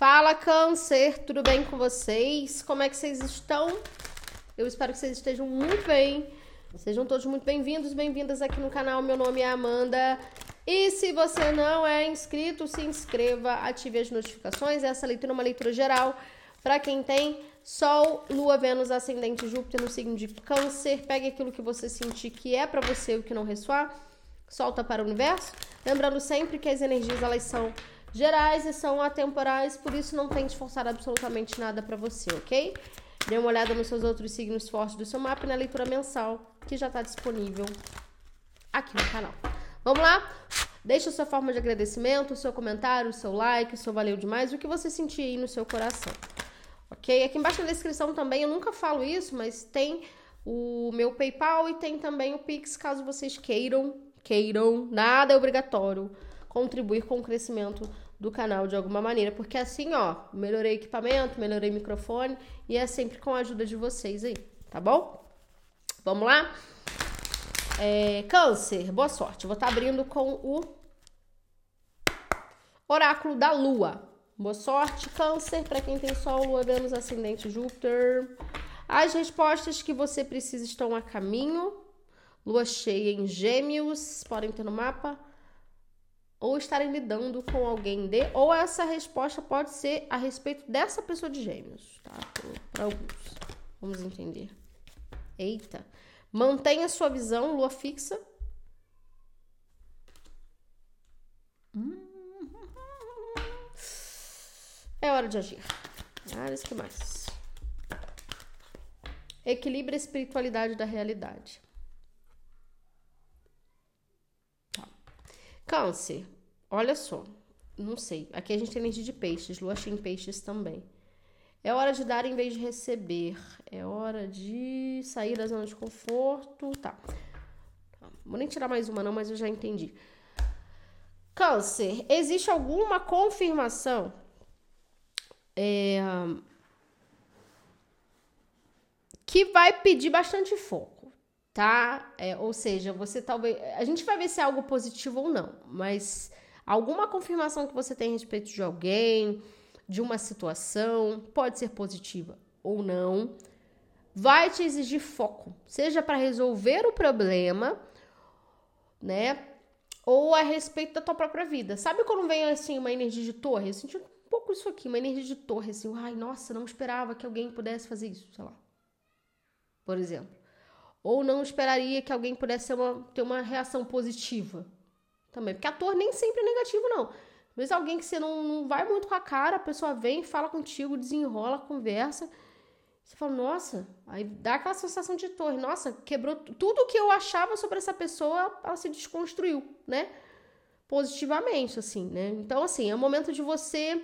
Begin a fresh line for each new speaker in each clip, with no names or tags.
Fala, Câncer, tudo bem com vocês? Como é que vocês estão? Eu espero que vocês estejam muito bem. Sejam todos muito bem-vindos, bem-vindas aqui no canal. Meu nome é Amanda. E se você não é inscrito, se inscreva, ative as notificações. Essa leitura é uma leitura geral para quem tem Sol, Lua, Vênus, Ascendente, Júpiter no signo de Câncer. Pegue aquilo que você sentir que é para você, o que não ressoar, solta para o universo. Lembrando sempre que as energias elas são gerais e são atemporais, por isso não tem esforçar absolutamente nada para você, ok? Dê uma olhada nos seus outros signos fortes do seu mapa na leitura mensal, que já está disponível aqui no canal. Vamos lá? Deixa a sua forma de agradecimento, o seu comentário, o seu like, o seu valeu demais, o que você sentir aí no seu coração. Ok? Aqui embaixo na descrição também, eu nunca falo isso, mas tem o meu PayPal e tem também o Pix, caso vocês queiram, queiram, nada é obrigatório contribuir com o crescimento do canal de alguma maneira, porque assim, ó, melhorei equipamento, melhorei microfone e é sempre com a ajuda de vocês aí, tá bom? Vamos lá? É, câncer, boa sorte. Vou estar tá abrindo com o Oráculo da Lua. Boa sorte, Câncer, para quem tem Sol, Lua, Vênus, Ascendente, Júpiter. As respostas que você precisa estão a caminho. Lua cheia em Gêmeos, podem ter no mapa ou estarem lidando com alguém de, ou essa resposta pode ser a respeito dessa pessoa de gêmeos, tá? Para alguns. Vamos entender. Eita. Mantenha sua visão, lua fixa. É hora de agir. Ah, que mais. Equilibre a espiritualidade da realidade. Câncer, olha só, não sei. Aqui a gente tem energia de peixes, lua cheia em peixes também. É hora de dar em vez de receber. É hora de sair da zona de conforto. Tá. Vou nem tirar mais uma, não, mas eu já entendi. Câncer, existe alguma confirmação é, que vai pedir bastante foco tá? É, ou seja, você talvez. A gente vai ver se é algo positivo ou não, mas alguma confirmação que você tem a respeito de alguém, de uma situação, pode ser positiva ou não, vai te exigir foco, seja para resolver o problema, né? Ou a respeito da tua própria vida. Sabe quando vem assim uma energia de torre? Eu senti um pouco isso aqui, uma energia de torre, assim, ai, nossa, não esperava que alguém pudesse fazer isso, sei lá. Por exemplo. Ou não esperaria que alguém pudesse uma, ter uma reação positiva também. Porque ator nem sempre é negativo, não. Mas alguém que você não, não vai muito com a cara, a pessoa vem, fala contigo, desenrola, conversa. Você fala, nossa, aí dá aquela sensação de torre. Nossa, quebrou tudo que eu achava sobre essa pessoa, ela se desconstruiu, né? Positivamente, assim, né? Então, assim, é o momento de você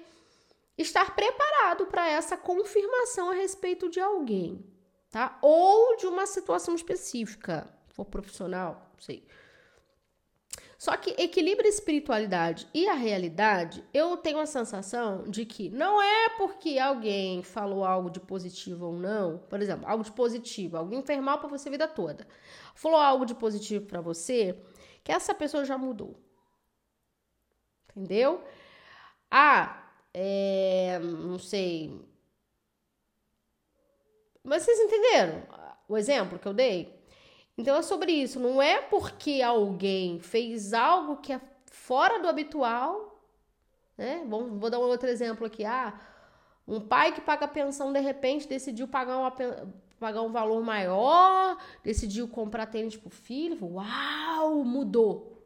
estar preparado para essa confirmação a respeito de alguém tá? Ou de uma situação específica, for profissional, não sei. Só que equilibra a espiritualidade e a realidade, eu tenho a sensação de que não é porque alguém falou algo de positivo ou não, por exemplo, algo de positivo, alguém fez mal para você a vida toda, falou algo de positivo para você, que essa pessoa já mudou. Entendeu? Ah, é, não sei, mas vocês entenderam o exemplo que eu dei? Então é sobre isso. Não é porque alguém fez algo que é fora do habitual, né? Vou, vou dar um outro exemplo aqui. Ah, um pai que paga pensão de repente decidiu pagar, uma, pagar um valor maior, decidiu comprar tênis pro filho. Uau, mudou.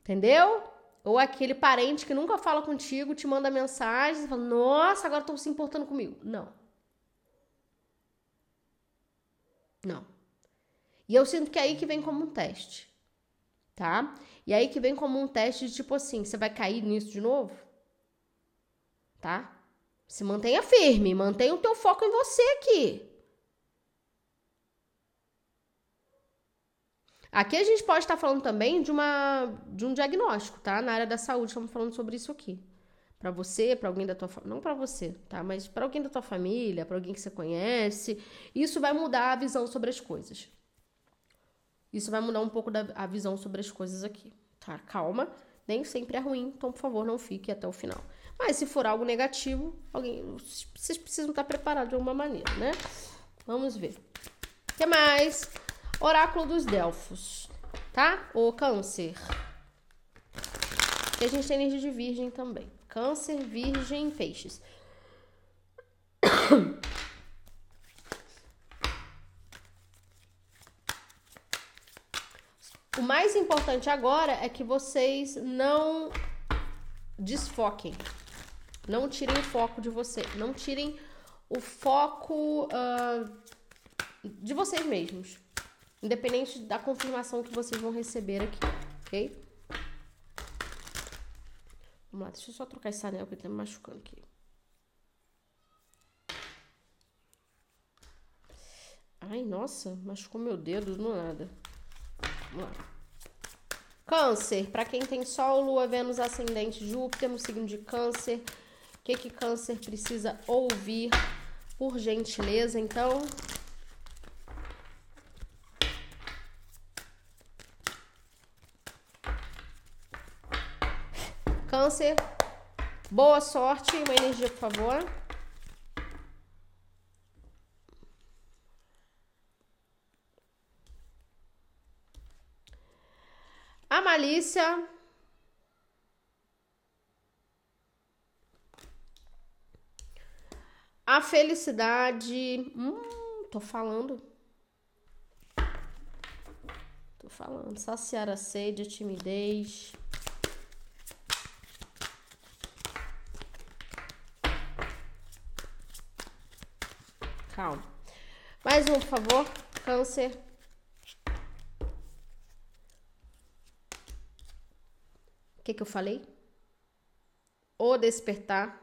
Entendeu? Ou aquele parente que nunca fala contigo, te manda mensagem e fala: Nossa, agora estão se importando comigo. Não. Não. E eu sinto que é aí que vem como um teste, tá? E é aí que vem como um teste de tipo assim, você vai cair nisso de novo? Tá? Se mantenha firme, mantenha o teu foco em você aqui. Aqui a gente pode estar falando também de, uma, de um diagnóstico, tá? Na área da saúde, estamos falando sobre isso aqui para você, para alguém da tua não para você, tá? Mas para alguém da tua família, para alguém que você conhece, isso vai mudar a visão sobre as coisas. Isso vai mudar um pouco da, a visão sobre as coisas aqui, tá? Calma, nem sempre é ruim, então por favor não fique até o final. Mas se for algo negativo, alguém, vocês precisam estar preparados de alguma maneira, né? Vamos ver. O que mais? Oráculo dos Delfos, tá? O câncer. E a gente tem energia de virgem também. Câncer, virgem, peixes. O mais importante agora é que vocês não desfoquem. Não tirem o foco de você. Não tirem o foco uh, de vocês mesmos. Independente da confirmação que vocês vão receber aqui, ok? Vamos lá, deixa eu só trocar esse anel que ele tá me machucando aqui. Ai, nossa, machucou meu dedo do nada. Vamos lá. Câncer, para quem tem Sol, Lua, Vênus, Ascendente, Júpiter no signo de Câncer, o que que Câncer precisa ouvir? Por gentileza, então. Câncer, boa sorte, uma energia, por favor. A malícia. A felicidade. Hum, tô falando. Tô falando. Saciar a sede, a timidez. Calma. Mais um, por favor. Câncer. que, que eu falei? O despertar.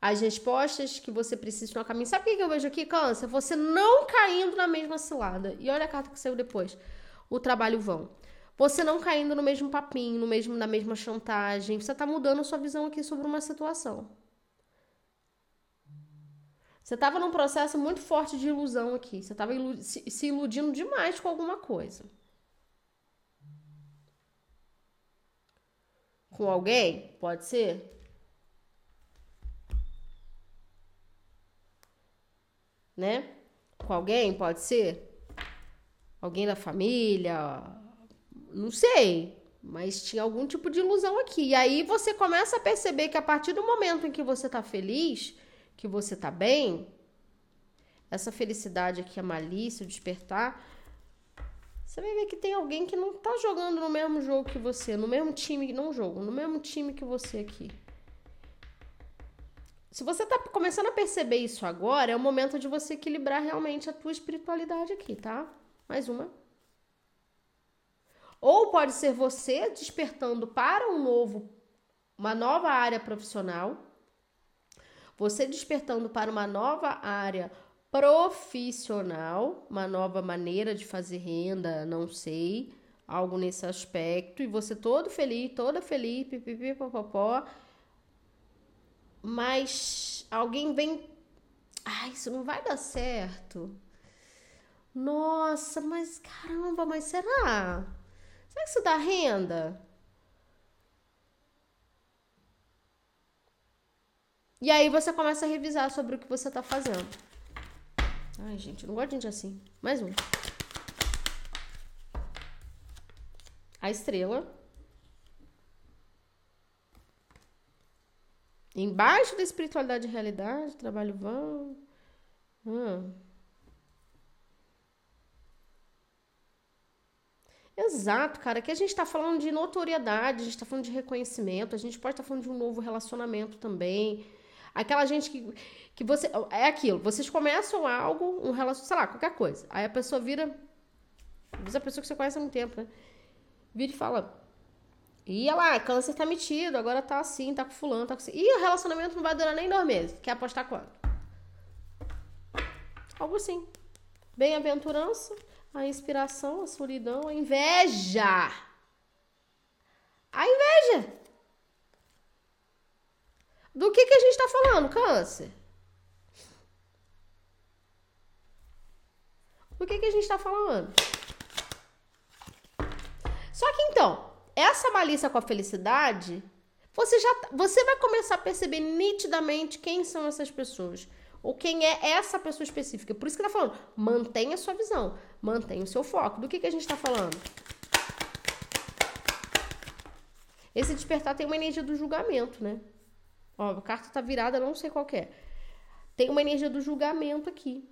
As respostas que você precisa no caminho. Sabe o que, que eu vejo aqui, Câncer? Você não caindo na mesma cilada. E olha a carta que saiu depois. O trabalho vão. Você não caindo no mesmo papinho, no mesmo, na mesma chantagem. Você tá mudando sua visão aqui sobre uma situação. Você estava num processo muito forte de ilusão aqui. Você estava ilu se, se iludindo demais com alguma coisa. Com alguém? Pode ser? Né? Com alguém? Pode ser? Alguém da família? Não sei. Mas tinha algum tipo de ilusão aqui. E aí você começa a perceber que a partir do momento em que você tá feliz, que você tá bem, essa felicidade aqui, a malícia, o despertar, você vai ver que tem alguém que não tá jogando no mesmo jogo que você, no mesmo time, não jogo, no mesmo time que você aqui. Se você tá começando a perceber isso agora, é o momento de você equilibrar realmente a tua espiritualidade aqui, tá? Mais uma. Ou pode ser você despertando para um novo, uma nova área profissional, você despertando para uma nova área profissional, uma nova maneira de fazer renda, não sei, algo nesse aspecto, e você todo feliz, toda feliz, pipipi, popopó, mas alguém vem, ai, isso não vai dar certo. Nossa, mas caramba, mas será? Será que isso dá renda? E aí você começa a revisar sobre o que você está fazendo. Ai, gente, eu não gosto de gente assim. Mais um. A estrela. Embaixo da espiritualidade e realidade, trabalho vão. Hum. Exato, cara. Aqui a gente tá falando de notoriedade, a gente tá falando de reconhecimento, a gente pode estar tá falando de um novo relacionamento também. Aquela gente que, que você. É aquilo, vocês começam algo, um relacionamento, sei lá, qualquer coisa. Aí a pessoa vira. Diz a pessoa que você conhece há muito tempo, né? Vira e fala. Ia lá, câncer tá metido, agora tá assim, tá com fulano, tá com. E o relacionamento não vai durar nem dois meses. Quer apostar quanto? Algo assim. Bem-aventurança, a inspiração, a solidão, a inveja. A inveja. Do que, que a gente está falando, câncer? Do que, que a gente está falando? Só que então, essa malícia com a felicidade você já você vai começar a perceber nitidamente quem são essas pessoas ou quem é essa pessoa específica. Por isso que tá falando, mantenha a sua visão, mantenha o seu foco. Do que, que a gente está falando? Esse despertar tem uma energia do julgamento, né? Ó, a carta tá virada, não sei qual é. Tem uma energia do julgamento aqui.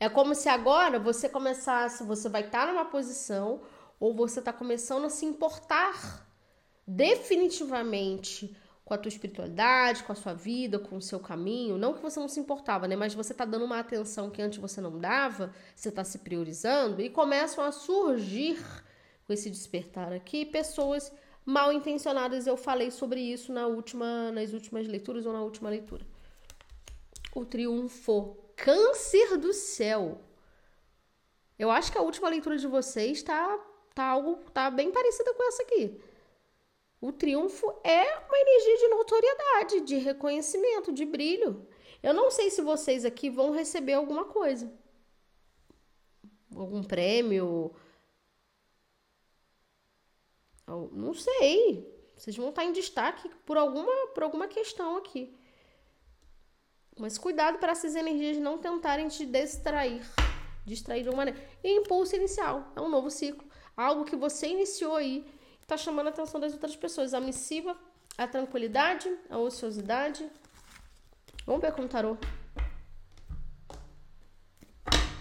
É como se agora você começasse, você vai estar tá numa posição ou você está começando a se importar definitivamente com a tua espiritualidade, com a sua vida, com o seu caminho. Não que você não se importava, né? Mas você está dando uma atenção que antes você não dava, você está se priorizando e começam a surgir com esse despertar aqui pessoas mal intencionadas. Eu falei sobre isso na última, nas últimas leituras ou na última leitura. O triunfo, câncer do céu. Eu acho que a última leitura de vocês está tá algo tá bem parecida com essa aqui. O triunfo é uma energia de notoriedade, de reconhecimento, de brilho. Eu não sei se vocês aqui vão receber alguma coisa. Algum prêmio. Não sei. Vocês vão estar em destaque por alguma, por alguma questão aqui. Mas cuidado para essas energias não tentarem te distrair. Distrair de uma maneira. E impulso inicial. É um novo ciclo. Algo que você iniciou aí está chamando a atenção das outras pessoas. A missiva, a tranquilidade, a ociosidade. Vamos ver como tarô.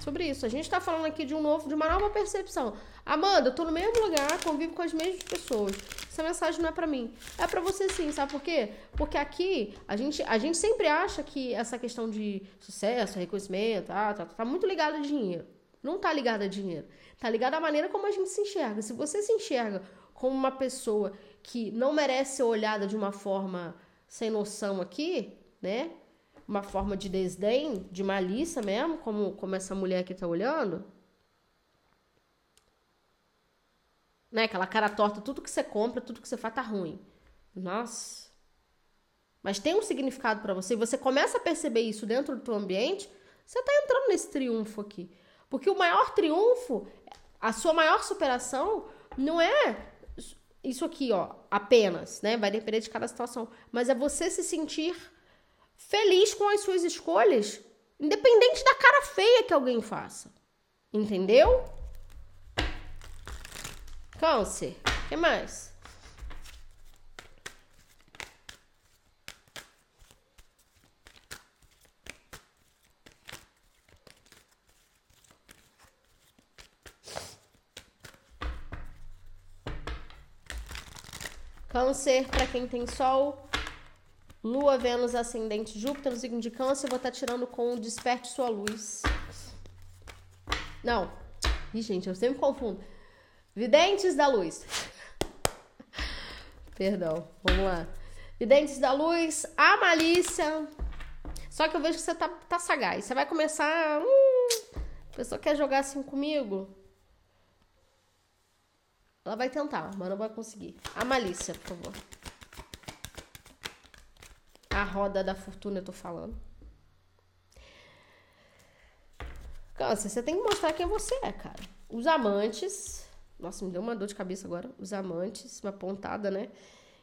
Sobre isso. A gente está falando aqui de um novo, de uma nova percepção. Amanda, eu tô no mesmo lugar, convivo com as mesmas pessoas. Essa mensagem não é para mim. É para você sim, sabe por quê? Porque aqui a gente, a gente sempre acha que essa questão de sucesso, reconhecimento, ah, tá, tá muito ligada a dinheiro. Não tá ligada a dinheiro. Tá ligada à maneira como a gente se enxerga. Se você se enxerga como uma pessoa que não merece ser olhada de uma forma sem noção aqui, né? Uma forma de desdém, de malícia mesmo, como, como essa mulher aqui tá olhando. Né? Aquela cara torta, tudo que você compra, tudo que você faz tá ruim. Nossa. Mas tem um significado para você e você começa a perceber isso dentro do teu ambiente, você tá entrando nesse triunfo aqui. Porque o maior triunfo, a sua maior superação não é isso aqui, ó, apenas, né? Vai depender de cada situação. Mas é você se sentir feliz com as suas escolhas, independente da cara feia que alguém faça. Entendeu? Câncer. O que mais? Câncer, para quem tem Sol, Lua, Vênus, Ascendente, Júpiter, no signo de Câncer, vou estar tá tirando com o Desperte Sua Luz. Não. Ih, gente, eu sempre confundo. Videntes da Luz. Perdão, vamos lá. Videntes da Luz, a malícia. Só que eu vejo que você tá, tá sagaz. Você vai começar. Hum, a pessoa quer jogar assim comigo? Ela vai tentar, mas não vai conseguir. A malícia, por favor. A roda da fortuna, eu tô falando. Câncer, você tem que mostrar quem você é, cara. Os amantes. Nossa, me deu uma dor de cabeça agora. Os amantes, uma pontada, né?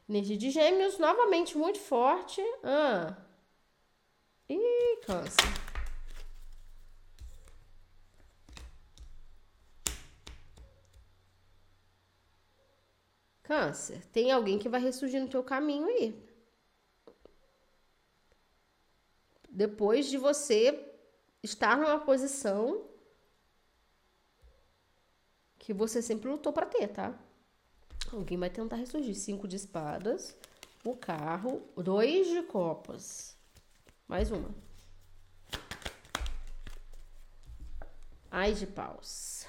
Energia de gêmeos, novamente muito forte. Ah. Ih, câncer. Câncer, tem alguém que vai ressurgir no teu caminho aí. Depois de você estar numa posição que você sempre lutou para ter, tá? Alguém vai tentar ressurgir. Cinco de espadas, o carro, dois de copas. Mais uma. Ai de paus.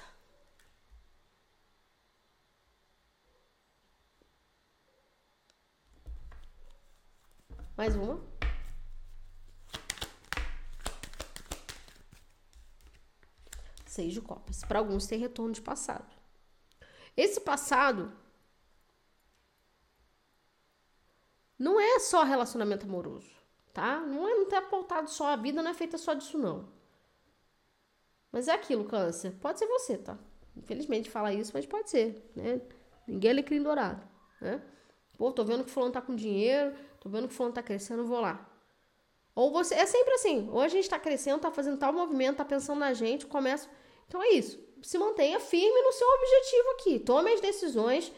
Mais uma. Seis de copas. Para alguns tem retorno de passado. Esse passado não é só relacionamento amoroso, tá? Não é não tá pautado só a vida, não é feita só disso não. Mas é aquilo, câncer. Pode ser você, tá? Infelizmente fala isso, mas pode ser, né? Ninguém é alecrim dourado, né? Pô, tô vendo que fulano tá com dinheiro, tô vendo que fulano tá crescendo, vou lá. Ou você. É sempre assim. Ou a gente tá crescendo, tá fazendo tal movimento, tá pensando na gente, começa. Então é isso. Se mantenha firme no seu objetivo aqui. Tome as decisões.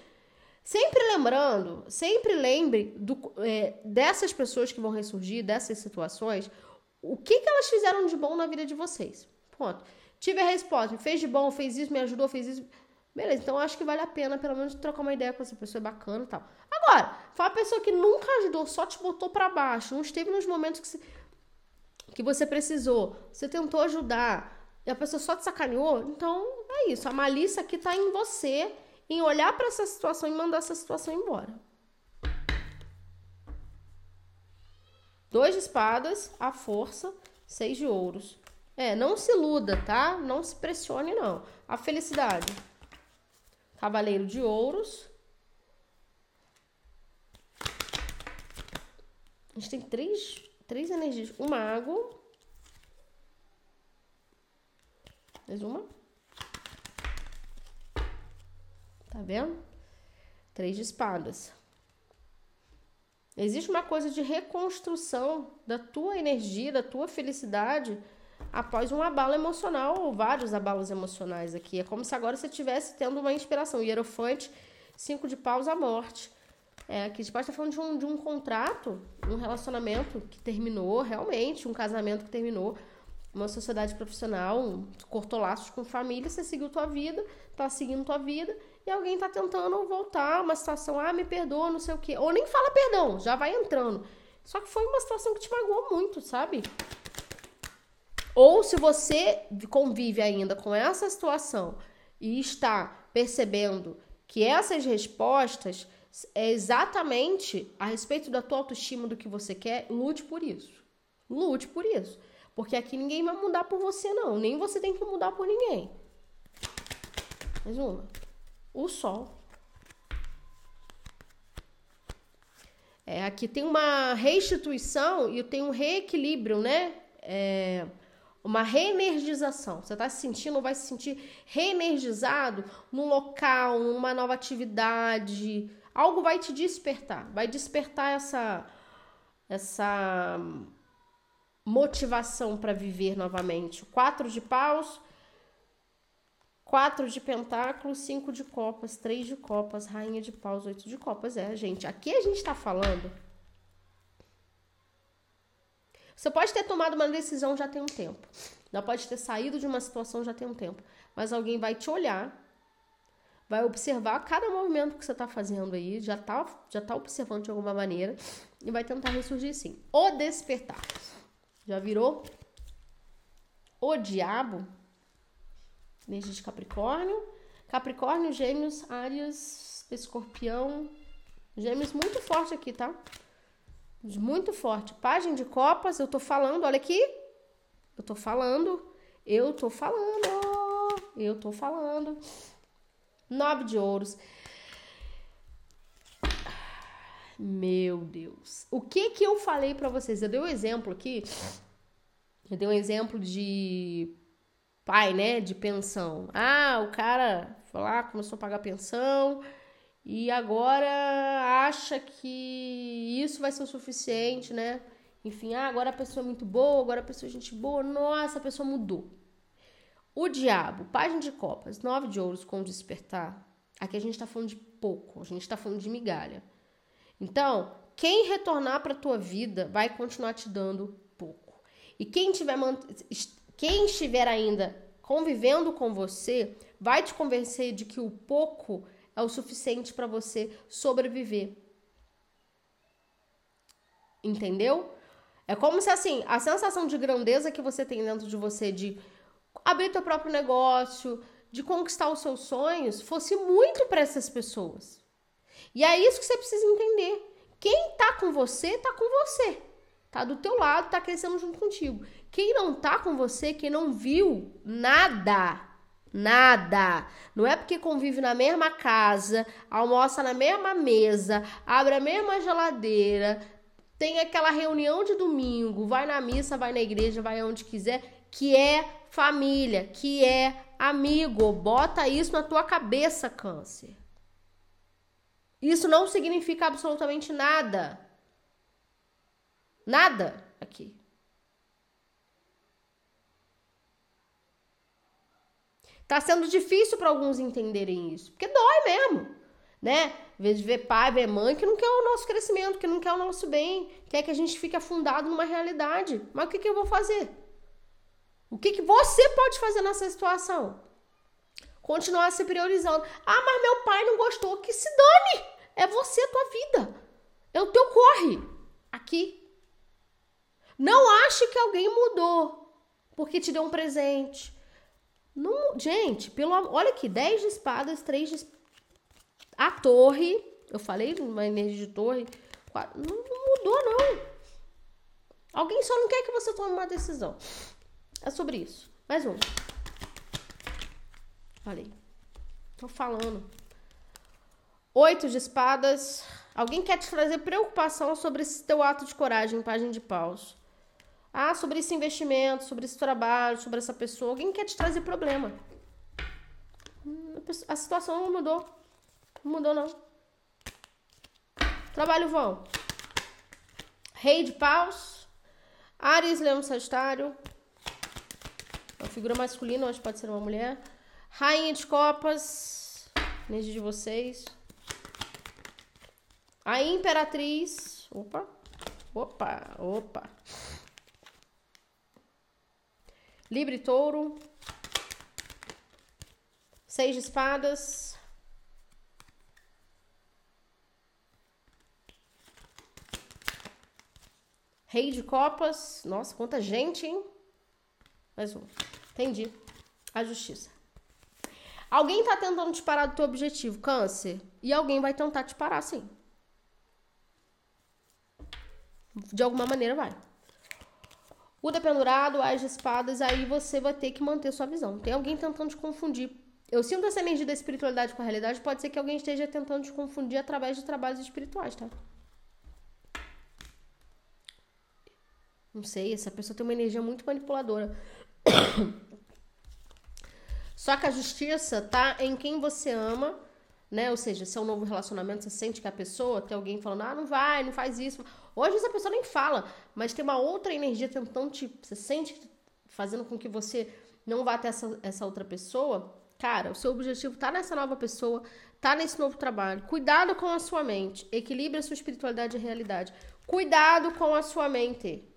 Sempre lembrando, sempre lembre do, é, dessas pessoas que vão ressurgir, dessas situações, o que, que elas fizeram de bom na vida de vocês. Ponto. Tive a resposta, fez de bom, fez isso, me ajudou, fez isso. Beleza, então acho que vale a pena pelo menos trocar uma ideia com essa pessoa, é bacana e tal. Agora, foi uma pessoa que nunca ajudou, só te botou para baixo, não esteve nos momentos que você, que você precisou, você tentou ajudar e a pessoa só te sacaneou, então é isso. A malícia aqui tá em você, em olhar para essa situação e mandar essa situação embora. Dois de espadas, a força, seis de ouros. É, não se iluda, tá? Não se pressione, não. A felicidade. Cavaleiro de ouros. A gente tem três, três energias. O mago. Mais uma. Tá vendo? Três de espadas. Existe uma coisa de reconstrução da tua energia, da tua felicidade após um abalo emocional, ou vários abalos emocionais aqui. É como se agora você estivesse tendo uma inspiração. Hierofante, cinco de paus, a morte. É, aqui gente pode estar falando de um, de um contrato, um relacionamento que terminou realmente, um casamento que terminou, uma sociedade profissional, um, cortou laços com família, você seguiu tua vida, tá seguindo tua vida, e alguém tá tentando voltar uma situação, ah, me perdoa, não sei o quê. Ou nem fala perdão, já vai entrando. Só que foi uma situação que te magoou muito, sabe? Ou se você convive ainda com essa situação e está percebendo que essas respostas é exatamente a respeito da tua autoestima do que você quer, lute por isso. Lute por isso. Porque aqui ninguém vai mudar por você, não. Nem você tem que mudar por ninguém. Mais uma. O sol. É, aqui tem uma restituição e tem um reequilíbrio, né? É, uma reenergização. Você está se sentindo, vai se sentir reenergizado num local, numa nova atividade. Algo vai te despertar, vai despertar essa essa motivação para viver novamente. Quatro de paus, quatro de pentáculos, cinco de copas, três de copas, rainha de paus, oito de copas. É, gente, aqui a gente está falando você pode ter tomado uma decisão já tem um tempo. Já pode ter saído de uma situação já tem um tempo. Mas alguém vai te olhar, vai observar cada movimento que você está fazendo aí, já está já tá observando de alguma maneira e vai tentar ressurgir sim. O despertar. Já virou? O diabo. Energia de Capricórnio. Capricórnio, Gêmeos, Áries, Escorpião. Gêmeos muito forte aqui, tá? muito forte. Página de copas, eu tô falando, olha aqui. Eu tô falando, eu tô falando, eu tô falando. Nove de ouros. Meu Deus. O que que eu falei para vocês? Eu dei um exemplo aqui. Eu dei um exemplo de pai, né, de pensão. Ah, o cara foi lá, começou a pagar pensão e agora acha que isso vai ser o suficiente, né? Enfim, ah, agora a pessoa é muito boa, agora a pessoa é gente boa, nossa, a pessoa mudou. O diabo, página de copas, nove de ouros com despertar. Aqui a gente tá falando de pouco, a gente tá falando de migalha. Então, quem retornar para tua vida vai continuar te dando pouco. E quem tiver quem estiver ainda convivendo com você vai te convencer de que o pouco é o suficiente para você sobreviver. Entendeu? É como se assim, a sensação de grandeza que você tem dentro de você de abrir teu próprio negócio, de conquistar os seus sonhos, fosse muito para essas pessoas. E é isso que você precisa entender. Quem tá com você, tá com você. Tá do teu lado, tá crescendo junto contigo. Quem não tá com você, quem não viu nada, Nada. Não é porque convive na mesma casa, almoça na mesma mesa, abre a mesma geladeira, tem aquela reunião de domingo, vai na missa, vai na igreja, vai onde quiser, que é família, que é amigo. Bota isso na tua cabeça, câncer. Isso não significa absolutamente nada. Nada aqui. Tá sendo difícil para alguns entenderem isso, porque dói mesmo, né? Às vezes ver pai, ver mãe que não quer o nosso crescimento, que não quer o nosso bem, quer que a gente fique afundado numa realidade. Mas o que, que eu vou fazer? O que, que você pode fazer nessa situação? Continuar se priorizando. Ah, mas meu pai não gostou. Que se dane! É você, a tua vida. É o teu corre. Aqui. Não ache que alguém mudou porque te deu um presente, não, gente, pelo olha aqui, 10 de espadas, 3 de a torre, eu falei uma energia de torre, quatro, não, não mudou não. Alguém só não quer que você tome uma decisão. É sobre isso. Mais um. Falei. Tô falando. Oito de espadas. Alguém quer te trazer preocupação sobre esse teu ato de coragem, página de paus. Ah, sobre esse investimento, sobre esse trabalho, sobre essa pessoa. Alguém quer te trazer problema. A situação não mudou. Não mudou, não. Trabalho vão. Rei de paus. Ares, Leão, Sagitário. Uma figura masculina, hoje pode ser uma mulher. Rainha de copas. Energia de vocês. A Imperatriz. Opa. Opa, opa. Libre touro. Seis de espadas. Rei de copas. Nossa, quanta gente, hein? Mais um. Entendi. A justiça. Alguém tá tentando te parar do teu objetivo, câncer. E alguém vai tentar te parar, sim. De alguma maneira vai. O dependurado, as espadas, aí você vai ter que manter sua visão. Tem alguém tentando te confundir. Eu sinto essa energia da espiritualidade com a realidade. Pode ser que alguém esteja tentando te confundir através de trabalhos espirituais, tá? Não sei, essa pessoa tem uma energia muito manipuladora. Só que a justiça tá em quem você ama, né? Ou seja, se é um novo relacionamento, você sente que a pessoa tem alguém falando, ah, não vai, não faz isso. Hoje essa pessoa nem fala, mas tem uma outra energia tentando te. Você sente fazendo com que você não vá até essa, essa outra pessoa. Cara, o seu objetivo tá nessa nova pessoa, tá nesse novo trabalho. Cuidado com a sua mente. Equilibre a sua espiritualidade e realidade. Cuidado com a sua mente.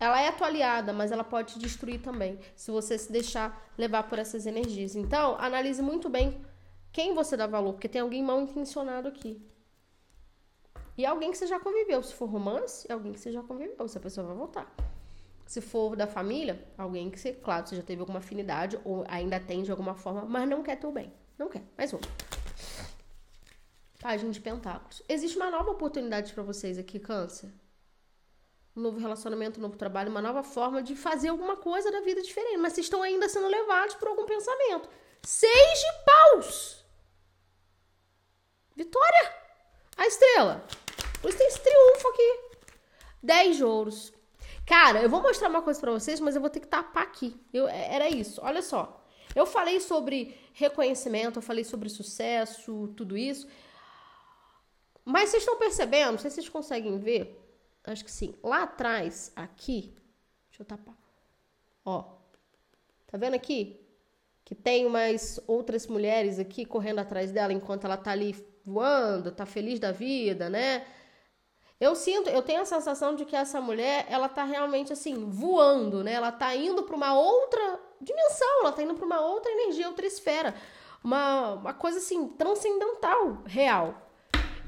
Ela é atualizada, mas ela pode te destruir também, se você se deixar levar por essas energias. Então, analise muito bem quem você dá valor, porque tem alguém mal intencionado aqui. E alguém que você já conviveu. Se for romance, é alguém que você já conviveu. Essa pessoa vai voltar. Se for da família, alguém que você, claro, você já teve alguma afinidade ou ainda tem de alguma forma, mas não quer teu bem. Não quer. Mais um. Página de Pentáculos. Existe uma nova oportunidade para vocês aqui, Câncer. Um novo relacionamento, um novo trabalho, uma nova forma de fazer alguma coisa da vida diferente. Mas vocês estão ainda sendo levados por algum pensamento. Seis de paus! Vitória! A estrela. Por isso tem esse triunfo aqui. 10 de ouros. Cara, eu vou mostrar uma coisa para vocês, mas eu vou ter que tapar aqui. Eu, é, era isso. Olha só. Eu falei sobre reconhecimento, eu falei sobre sucesso, tudo isso. Mas vocês estão percebendo? Não sei se vocês conseguem ver. Acho que sim. Lá atrás, aqui. Deixa eu tapar. Ó. Tá vendo aqui? Que tem umas outras mulheres aqui correndo atrás dela enquanto ela tá ali voando, tá feliz da vida, né? Eu sinto, eu tenho a sensação de que essa mulher, ela tá realmente assim, voando, né? Ela tá indo para uma outra dimensão, ela tá indo para uma outra energia, outra esfera. Uma, uma coisa assim, transcendental, real.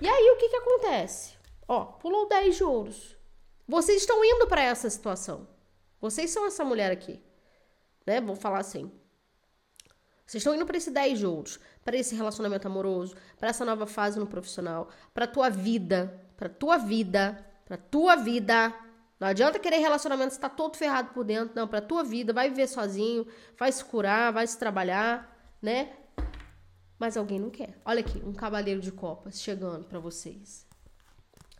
E aí o que que acontece? Ó, pulou 10 de ouros. Vocês estão indo para essa situação. Vocês são essa mulher aqui. Né? Vou falar assim. Vocês estão indo para esse 10 de ouros, para esse relacionamento amoroso, para essa nova fase no profissional, para tua vida, pra tua vida, pra tua vida. Não adianta querer relacionamento estar tá todo ferrado por dentro, não, pra tua vida, vai viver sozinho, vai se curar, vai se trabalhar, né? Mas alguém não quer. Olha aqui, um cavaleiro de copas chegando para vocês.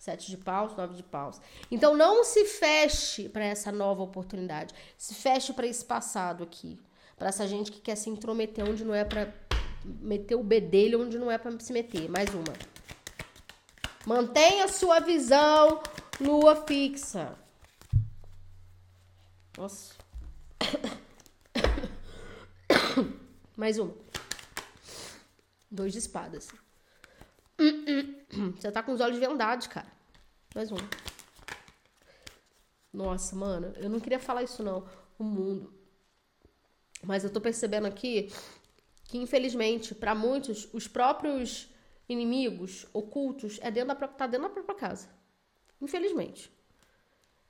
Sete de paus, nove de paus. Então não se feche para essa nova oportunidade. Se feche para esse passado aqui, para essa gente que quer se intrometer onde não é para meter o bedelho onde não é para se meter. Mais uma. Mantenha sua visão, lua fixa. Nossa. Mais uma. Dois de espadas. Você tá com os olhos vendados, cara. Mais uma. Nossa, mano, eu não queria falar isso não. O mundo. Mas eu tô percebendo aqui que, infelizmente, para muitos, os próprios inimigos ocultos é dentro da, tá dentro da própria casa. Infelizmente.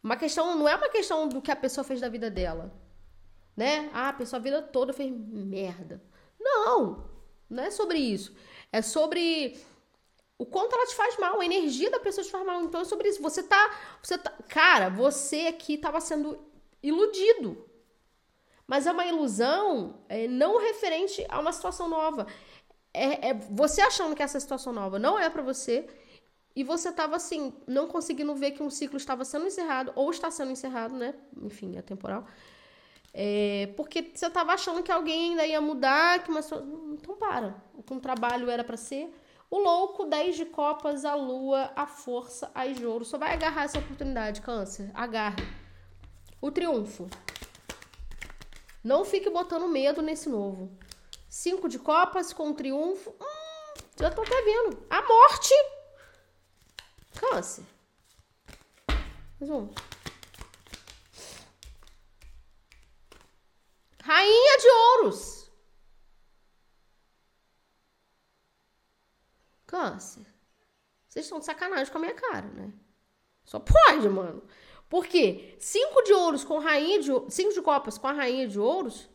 Uma questão, não é uma questão do que a pessoa fez da vida dela. Né? Ah, a pessoa a vida toda fez merda. Não! Não é sobre isso. É sobre o quanto ela te faz mal, a energia da pessoa te faz mal. Então é sobre isso. Você tá. Você tá cara, você aqui estava sendo iludido. Mas é uma ilusão é, não referente a uma situação nova. É, é, você achando que essa situação nova não é para você e você estava assim, não conseguindo ver que um ciclo estava sendo encerrado ou está sendo encerrado, né? Enfim, é temporal. É, porque você estava achando que alguém ainda ia mudar, que uma então para. O que um trabalho era para ser o louco, 10 de copas, a lua, a força, as de ouro. Só vai agarrar essa oportunidade, câncer. Agarre. O triunfo. Não fique botando medo nesse novo. Cinco de copas com triunfo. Hum, já tô até vendo. A morte. Câncer. Mais um. Rainha de ouros. Câncer. Vocês estão de sacanagem com a minha cara, né? Só pode, mano. Por quê? Cinco de ouros com rainha de cinco de copas com a rainha de ouros.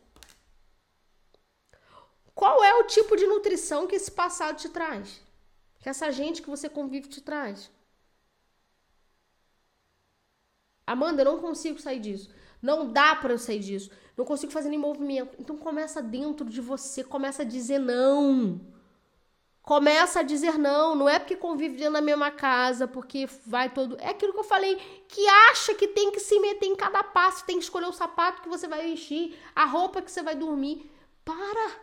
Qual é o tipo de nutrição que esse passado te traz? Que essa gente que você convive te traz? Amanda, eu não consigo sair disso. Não dá para eu sair disso. Não consigo fazer nem movimento. Então começa dentro de você, começa a dizer não começa a dizer não, não é porque convive dentro da mesma casa, porque vai todo. É aquilo que eu falei, que acha que tem que se meter em cada passo, tem que escolher o sapato que você vai vestir, a roupa que você vai dormir. Para!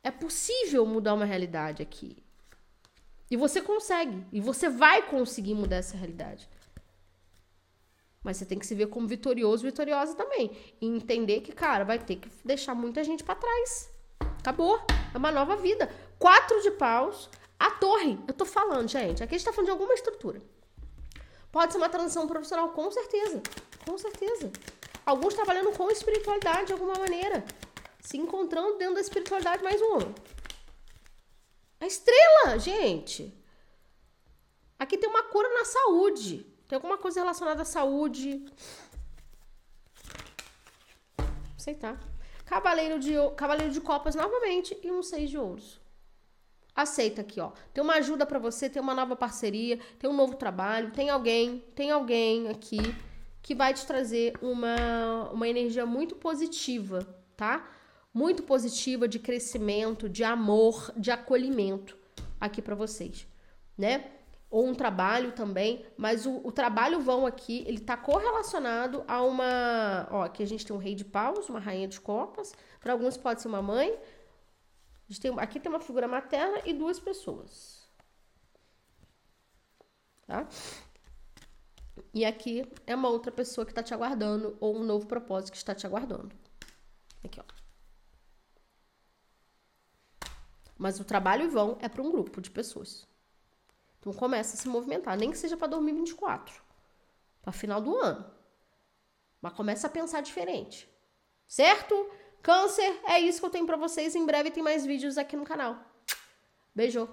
É possível mudar uma realidade aqui. E você consegue. E você vai conseguir mudar essa realidade. Mas você tem que se ver como vitorioso, vitoriosa também. E entender que, cara, vai ter que deixar muita gente para trás. Acabou. É uma nova vida. Quatro de paus. A torre. Eu tô falando, gente. Aqui a gente tá falando de alguma estrutura. Pode ser uma transição profissional, com certeza. Com certeza. Alguns trabalhando com espiritualidade de alguma maneira. Se encontrando dentro da espiritualidade mais um. A estrela, gente. Aqui tem uma cura na saúde. Tem alguma coisa relacionada à saúde. Aceitar. Cavaleiro de, Cavaleiro de Copas novamente e um seis de ouros. Aceita aqui, ó. Tem uma ajuda para você, tem uma nova parceria, tem um novo trabalho, tem alguém, tem alguém aqui que vai te trazer uma, uma energia muito positiva, tá? Muito positiva de crescimento, de amor, de acolhimento aqui para vocês, né? ou um trabalho também, mas o, o trabalho vão aqui, ele está correlacionado a uma. Ó, aqui a gente tem um rei de paus, uma rainha de copas, para alguns pode ser uma mãe. Tem, aqui tem uma figura materna e duas pessoas. Tá? E aqui é uma outra pessoa que está te aguardando, ou um novo propósito que está te aguardando. Aqui, ó. Mas o trabalho vão é para um grupo de pessoas. Então começa a se movimentar, nem que seja para 2024, para final do ano. Mas começa a pensar diferente. Certo? Câncer, é isso que eu tenho para vocês. Em breve tem mais vídeos aqui no canal. Beijo.